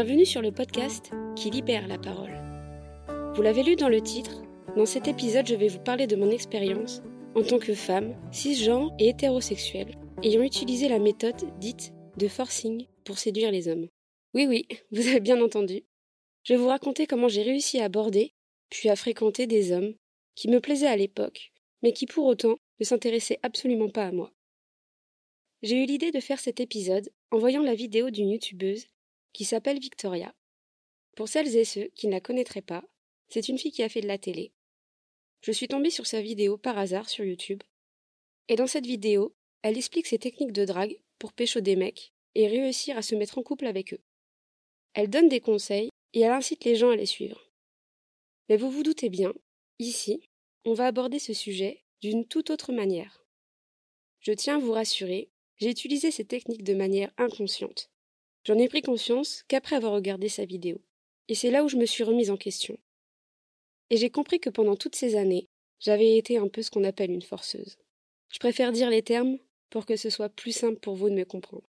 Bienvenue sur le podcast qui libère la parole. Vous l'avez lu dans le titre, dans cet épisode je vais vous parler de mon expérience en tant que femme, cisgenre et hétérosexuelle, ayant utilisé la méthode dite de forcing pour séduire les hommes. Oui oui, vous avez bien entendu. Je vais vous raconter comment j'ai réussi à aborder, puis à fréquenter des hommes qui me plaisaient à l'époque, mais qui pour autant ne s'intéressaient absolument pas à moi. J'ai eu l'idée de faire cet épisode en voyant la vidéo d'une youtubeuse qui s'appelle Victoria. Pour celles et ceux qui ne la connaîtraient pas, c'est une fille qui a fait de la télé. Je suis tombée sur sa vidéo par hasard sur YouTube. Et dans cette vidéo, elle explique ses techniques de drague pour pécho des mecs et réussir à se mettre en couple avec eux. Elle donne des conseils et elle incite les gens à les suivre. Mais vous vous doutez bien, ici, on va aborder ce sujet d'une toute autre manière. Je tiens à vous rassurer, j'ai utilisé ces techniques de manière inconsciente. J'en ai pris conscience qu'après avoir regardé sa vidéo. Et c'est là où je me suis remise en question. Et j'ai compris que pendant toutes ces années, j'avais été un peu ce qu'on appelle une forceuse. Je préfère dire les termes pour que ce soit plus simple pour vous de me comprendre.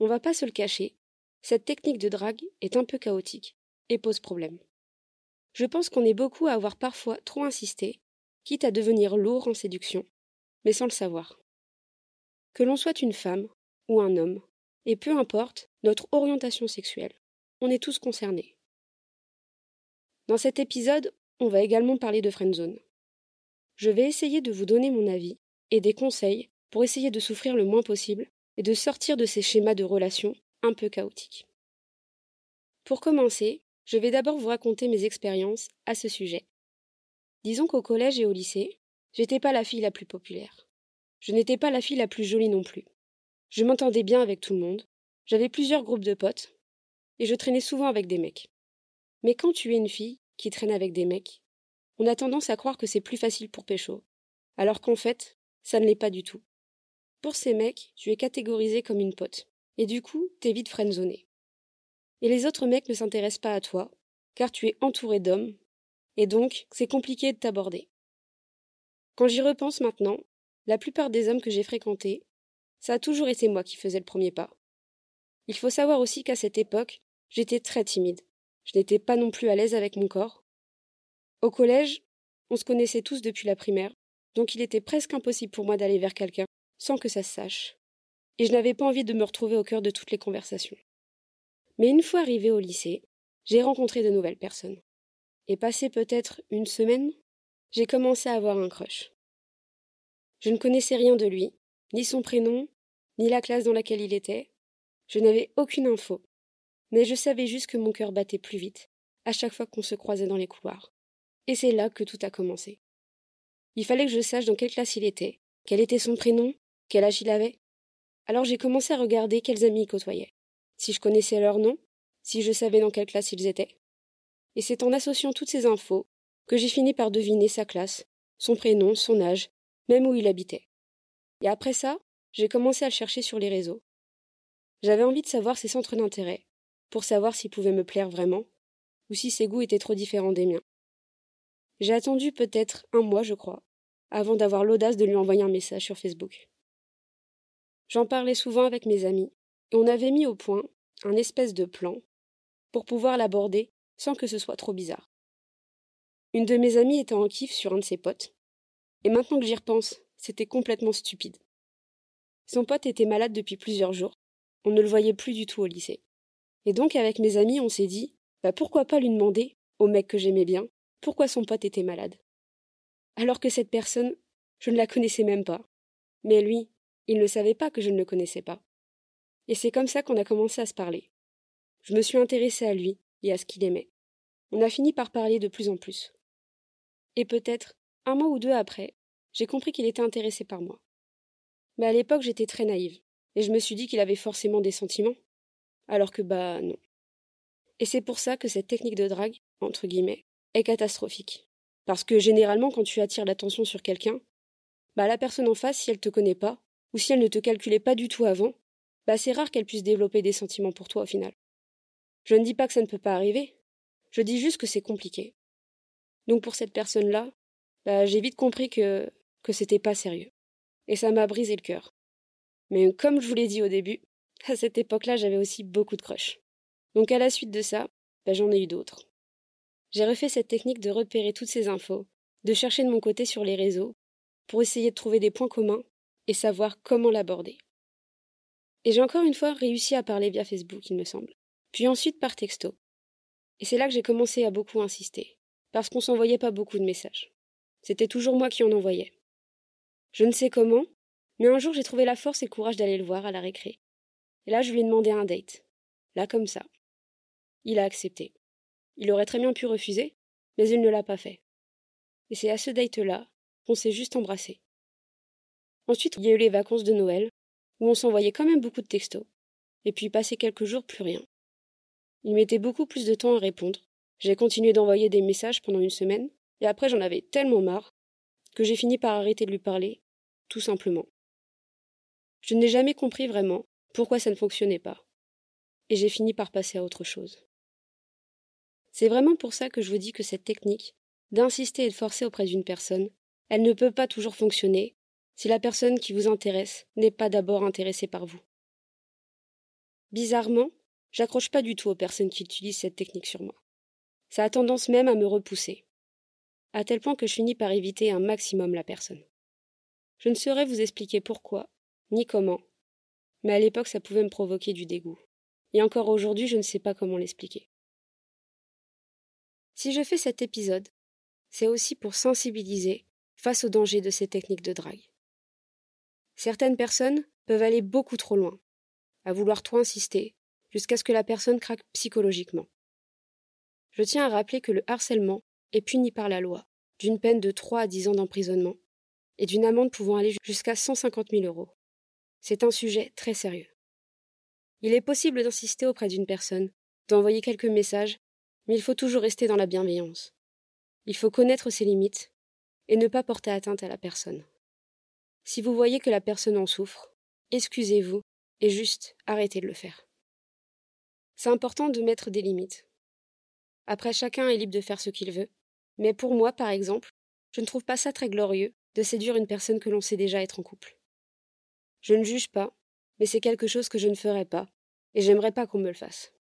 On va pas se le cacher, cette technique de drague est un peu chaotique et pose problème. Je pense qu'on est beaucoup à avoir parfois trop insisté, quitte à devenir lourd en séduction, mais sans le savoir. Que l'on soit une femme ou un homme, et peu importe notre orientation sexuelle, on est tous concernés. Dans cet épisode, on va également parler de friendzone. Je vais essayer de vous donner mon avis et des conseils pour essayer de souffrir le moins possible et de sortir de ces schémas de relations un peu chaotiques. Pour commencer, je vais d'abord vous raconter mes expériences à ce sujet. Disons qu'au collège et au lycée, j'étais pas la fille la plus populaire. Je n'étais pas la fille la plus jolie non plus. Je m'entendais bien avec tout le monde, j'avais plusieurs groupes de potes, et je traînais souvent avec des mecs. Mais quand tu es une fille qui traîne avec des mecs, on a tendance à croire que c'est plus facile pour pécho, alors qu'en fait, ça ne l'est pas du tout. Pour ces mecs, tu es catégorisé comme une pote, et du coup, t'es vite friendzoné. Et les autres mecs ne s'intéressent pas à toi, car tu es entouré d'hommes, et donc c'est compliqué de t'aborder. Quand j'y repense maintenant, la plupart des hommes que j'ai fréquentés ça a toujours été moi qui faisais le premier pas. Il faut savoir aussi qu'à cette époque, j'étais très timide. Je n'étais pas non plus à l'aise avec mon corps. Au collège, on se connaissait tous depuis la primaire, donc il était presque impossible pour moi d'aller vers quelqu'un sans que ça se sache. Et je n'avais pas envie de me retrouver au cœur de toutes les conversations. Mais une fois arrivé au lycée, j'ai rencontré de nouvelles personnes. Et passé peut-être une semaine, j'ai commencé à avoir un crush. Je ne connaissais rien de lui, ni son prénom, ni la classe dans laquelle il était. Je n'avais aucune info. Mais je savais juste que mon cœur battait plus vite, à chaque fois qu'on se croisait dans les couloirs. Et c'est là que tout a commencé. Il fallait que je sache dans quelle classe il était, quel était son prénom, quel âge il avait. Alors j'ai commencé à regarder quels amis il côtoyait, si je connaissais leur nom, si je savais dans quelle classe ils étaient. Et c'est en associant toutes ces infos que j'ai fini par deviner sa classe, son prénom, son âge, même où il habitait. Et après ça, j'ai commencé à chercher sur les réseaux. J'avais envie de savoir ses centres d'intérêt, pour savoir s'il pouvait me plaire vraiment, ou si ses goûts étaient trop différents des miens. J'ai attendu peut-être un mois, je crois, avant d'avoir l'audace de lui envoyer un message sur Facebook. J'en parlais souvent avec mes amis, et on avait mis au point un espèce de plan pour pouvoir l'aborder sans que ce soit trop bizarre. Une de mes amies était en kiff sur un de ses potes, et maintenant que j'y repense, c'était complètement stupide. Son pote était malade depuis plusieurs jours. On ne le voyait plus du tout au lycée. Et donc, avec mes amis, on s'est dit, bah pourquoi pas lui demander, au mec que j'aimais bien, pourquoi son pote était malade. Alors que cette personne, je ne la connaissais même pas. Mais lui, il ne savait pas que je ne le connaissais pas. Et c'est comme ça qu'on a commencé à se parler. Je me suis intéressée à lui et à ce qu'il aimait. On a fini par parler de plus en plus. Et peut-être, un mois ou deux après, j'ai compris qu'il était intéressé par moi. Mais à l'époque, j'étais très naïve, et je me suis dit qu'il avait forcément des sentiments. Alors que, bah, non. Et c'est pour ça que cette technique de drague, entre guillemets, est catastrophique. Parce que généralement, quand tu attires l'attention sur quelqu'un, bah, la personne en face, si elle te connaît pas, ou si elle ne te calculait pas du tout avant, bah, c'est rare qu'elle puisse développer des sentiments pour toi au final. Je ne dis pas que ça ne peut pas arriver, je dis juste que c'est compliqué. Donc pour cette personne-là, bah, j'ai vite compris que que c'était pas sérieux. Et ça m'a brisé le cœur. Mais comme je vous l'ai dit au début, à cette époque-là, j'avais aussi beaucoup de crush. Donc à la suite de ça, ben, j'en ai eu d'autres. J'ai refait cette technique de repérer toutes ces infos, de chercher de mon côté sur les réseaux, pour essayer de trouver des points communs et savoir comment l'aborder. Et j'ai encore une fois réussi à parler via Facebook, il me semble, puis ensuite par texto. Et c'est là que j'ai commencé à beaucoup insister, parce qu'on s'envoyait pas beaucoup de messages. C'était toujours moi qui en envoyais. Je ne sais comment, mais un jour j'ai trouvé la force et le courage d'aller le voir à la récré. Et là je lui ai demandé un date. Là comme ça. Il a accepté. Il aurait très bien pu refuser, mais il ne l'a pas fait. Et c'est à ce date-là qu'on s'est juste embrassé. Ensuite, il y a eu les vacances de Noël, où on s'envoyait quand même beaucoup de textos. Et puis passé quelques jours, plus rien. Il mettait beaucoup plus de temps à répondre. J'ai continué d'envoyer des messages pendant une semaine, et après j'en avais tellement marre que j'ai fini par arrêter de lui parler, tout simplement. Je n'ai jamais compris vraiment pourquoi ça ne fonctionnait pas. Et j'ai fini par passer à autre chose. C'est vraiment pour ça que je vous dis que cette technique, d'insister et de forcer auprès d'une personne, elle ne peut pas toujours fonctionner si la personne qui vous intéresse n'est pas d'abord intéressée par vous. Bizarrement, j'accroche pas du tout aux personnes qui utilisent cette technique sur moi. Ça a tendance même à me repousser, à tel point que je finis par éviter un maximum la personne. Je ne saurais vous expliquer pourquoi, ni comment, mais à l'époque ça pouvait me provoquer du dégoût. Et encore aujourd'hui, je ne sais pas comment l'expliquer. Si je fais cet épisode, c'est aussi pour sensibiliser face au danger de ces techniques de drague. Certaines personnes peuvent aller beaucoup trop loin, à vouloir trop insister, jusqu'à ce que la personne craque psychologiquement. Je tiens à rappeler que le harcèlement est puni par la loi, d'une peine de 3 à 10 ans d'emprisonnement et d'une amende pouvant aller jusqu'à 150 000 euros. C'est un sujet très sérieux. Il est possible d'insister auprès d'une personne, d'envoyer quelques messages mais il faut toujours rester dans la bienveillance. Il faut connaître ses limites et ne pas porter atteinte à la personne. Si vous voyez que la personne en souffre, excusez-vous et juste arrêtez de le faire. C'est important de mettre des limites. Après, chacun est libre de faire ce qu'il veut, mais pour moi, par exemple, je ne trouve pas ça très glorieux de séduire une personne que l'on sait déjà être en couple. Je ne juge pas, mais c'est quelque chose que je ne ferai pas, et j'aimerais pas qu'on me le fasse.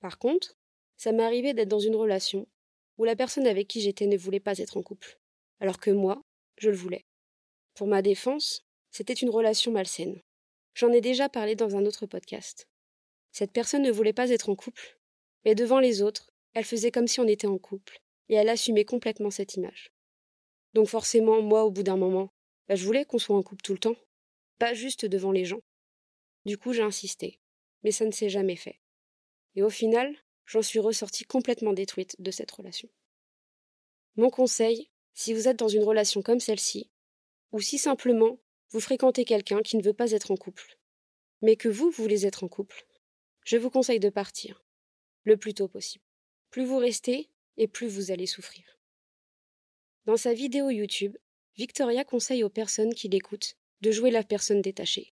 Par contre, ça m'est arrivé d'être dans une relation où la personne avec qui j'étais ne voulait pas être en couple, alors que moi, je le voulais. Pour ma défense, c'était une relation malsaine. J'en ai déjà parlé dans un autre podcast. Cette personne ne voulait pas être en couple, mais devant les autres, elle faisait comme si on était en couple, et elle assumait complètement cette image. Donc forcément, moi, au bout d'un moment, bah, je voulais qu'on soit en couple tout le temps, pas juste devant les gens. Du coup, j'ai insisté, mais ça ne s'est jamais fait. Et au final, j'en suis ressortie complètement détruite de cette relation. Mon conseil, si vous êtes dans une relation comme celle-ci, ou si simplement vous fréquentez quelqu'un qui ne veut pas être en couple, mais que vous voulez être en couple, je vous conseille de partir, le plus tôt possible. Plus vous restez, et plus vous allez souffrir. Dans sa vidéo YouTube, Victoria conseille aux personnes qui l'écoutent de jouer la personne détachée,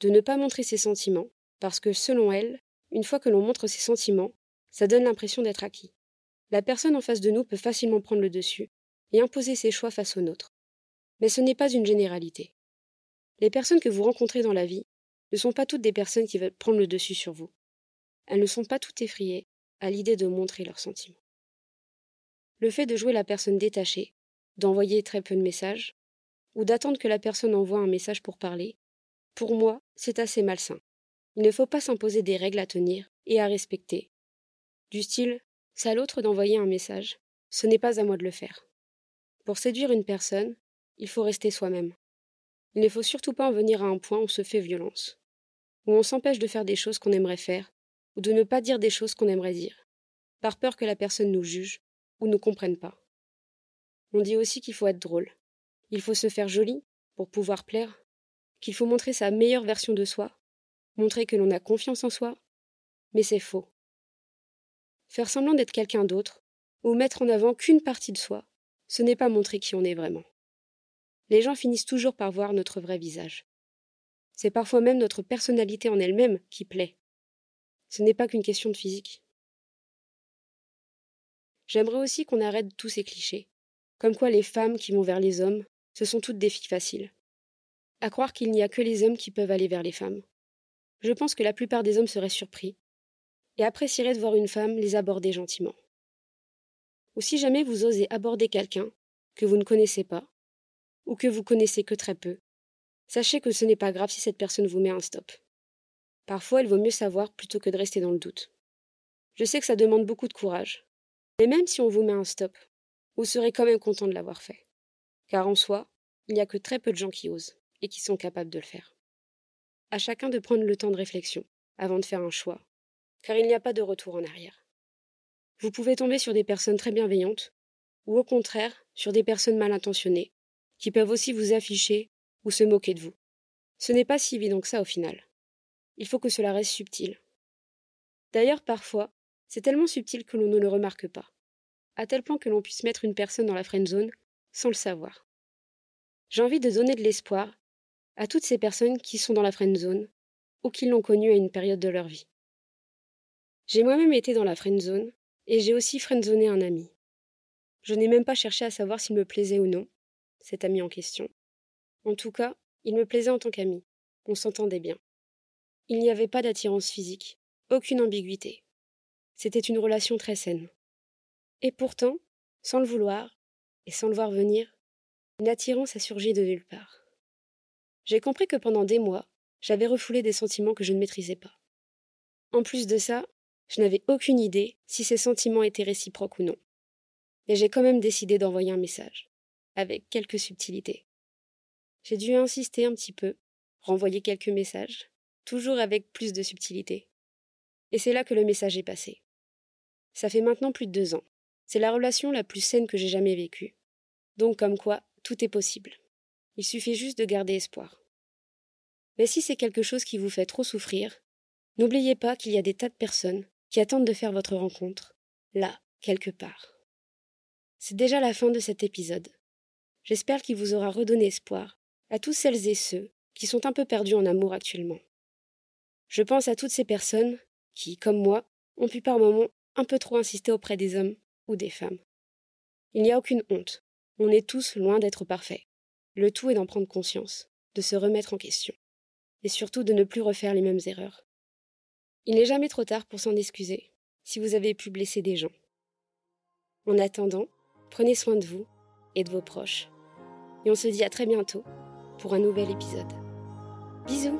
de ne pas montrer ses sentiments, parce que selon elle, une fois que l'on montre ses sentiments, ça donne l'impression d'être acquis. La personne en face de nous peut facilement prendre le dessus et imposer ses choix face aux nôtres. Mais ce n'est pas une généralité. Les personnes que vous rencontrez dans la vie ne sont pas toutes des personnes qui veulent prendre le dessus sur vous. Elles ne sont pas toutes effrayées à l'idée de montrer leurs sentiments. Le fait de jouer la personne détachée, d'envoyer très peu de messages, ou d'attendre que la personne envoie un message pour parler, pour moi, c'est assez malsain. Il ne faut pas s'imposer des règles à tenir et à respecter du style C'est à l'autre d'envoyer un message. Ce n'est pas à moi de le faire. Pour séduire une personne, il faut rester soi-même. Il ne faut surtout pas en venir à un point où on se fait violence, où on s'empêche de faire des choses qu'on aimerait faire, ou de ne pas dire des choses qu'on aimerait dire, par peur que la personne nous juge ou ne comprenne pas. On dit aussi qu'il faut être drôle. Il faut se faire joli pour pouvoir plaire, qu'il faut montrer sa meilleure version de soi, montrer que l'on a confiance en soi, mais c'est faux. Faire semblant d'être quelqu'un d'autre, ou mettre en avant qu'une partie de soi, ce n'est pas montrer qui on est vraiment. Les gens finissent toujours par voir notre vrai visage. C'est parfois même notre personnalité en elle-même qui plaît. Ce n'est pas qu'une question de physique. J'aimerais aussi qu'on arrête tous ces clichés, comme quoi les femmes qui vont vers les hommes, ce sont toutes des filles faciles. À croire qu'il n'y a que les hommes qui peuvent aller vers les femmes. Je pense que la plupart des hommes seraient surpris et apprécierez de voir une femme les aborder gentiment. Ou si jamais vous osez aborder quelqu'un que vous ne connaissez pas, ou que vous connaissez que très peu, sachez que ce n'est pas grave si cette personne vous met un stop. Parfois, il vaut mieux savoir plutôt que de rester dans le doute. Je sais que ça demande beaucoup de courage, mais même si on vous met un stop, vous serez quand même content de l'avoir fait. Car en soi, il n'y a que très peu de gens qui osent et qui sont capables de le faire. À chacun de prendre le temps de réflexion avant de faire un choix, car il n'y a pas de retour en arrière. Vous pouvez tomber sur des personnes très bienveillantes, ou au contraire sur des personnes mal intentionnées, qui peuvent aussi vous afficher ou se moquer de vous. Ce n'est pas si évident que ça au final. Il faut que cela reste subtil. D'ailleurs, parfois, c'est tellement subtil que l'on ne le remarque pas, à tel point que l'on puisse mettre une personne dans la friend zone sans le savoir. J'ai envie de donner de l'espoir à toutes ces personnes qui sont dans la friend zone ou qui l'ont connue à une période de leur vie. J'ai moi-même été dans la friend zone et j'ai aussi friendzoné un ami. Je n'ai même pas cherché à savoir s'il me plaisait ou non, cet ami en question. En tout cas, il me plaisait en tant qu'ami. On s'entendait bien. Il n'y avait pas d'attirance physique, aucune ambiguïté. C'était une relation très saine. Et pourtant, sans le vouloir, et sans le voir venir, une attirance a surgi de nulle part. J'ai compris que pendant des mois, j'avais refoulé des sentiments que je ne maîtrisais pas. En plus de ça, je n'avais aucune idée si ces sentiments étaient réciproques ou non. Mais j'ai quand même décidé d'envoyer un message, avec quelques subtilités. J'ai dû insister un petit peu, renvoyer quelques messages, toujours avec plus de subtilité. Et c'est là que le message est passé. Ça fait maintenant plus de deux ans. C'est la relation la plus saine que j'ai jamais vécue. Donc comme quoi, tout est possible. Il suffit juste de garder espoir. Mais si c'est quelque chose qui vous fait trop souffrir, n'oubliez pas qu'il y a des tas de personnes qui attendent de faire votre rencontre, là, quelque part. C'est déjà la fin de cet épisode. J'espère qu'il vous aura redonné espoir à tous celles et ceux qui sont un peu perdus en amour actuellement. Je pense à toutes ces personnes qui, comme moi, ont pu par moments un peu trop insister auprès des hommes des femmes. Il n'y a aucune honte. On est tous loin d'être parfaits. Le tout est d'en prendre conscience, de se remettre en question, et surtout de ne plus refaire les mêmes erreurs. Il n'est jamais trop tard pour s'en excuser, si vous avez pu blesser des gens. En attendant, prenez soin de vous et de vos proches. Et on se dit à très bientôt pour un nouvel épisode. Bisous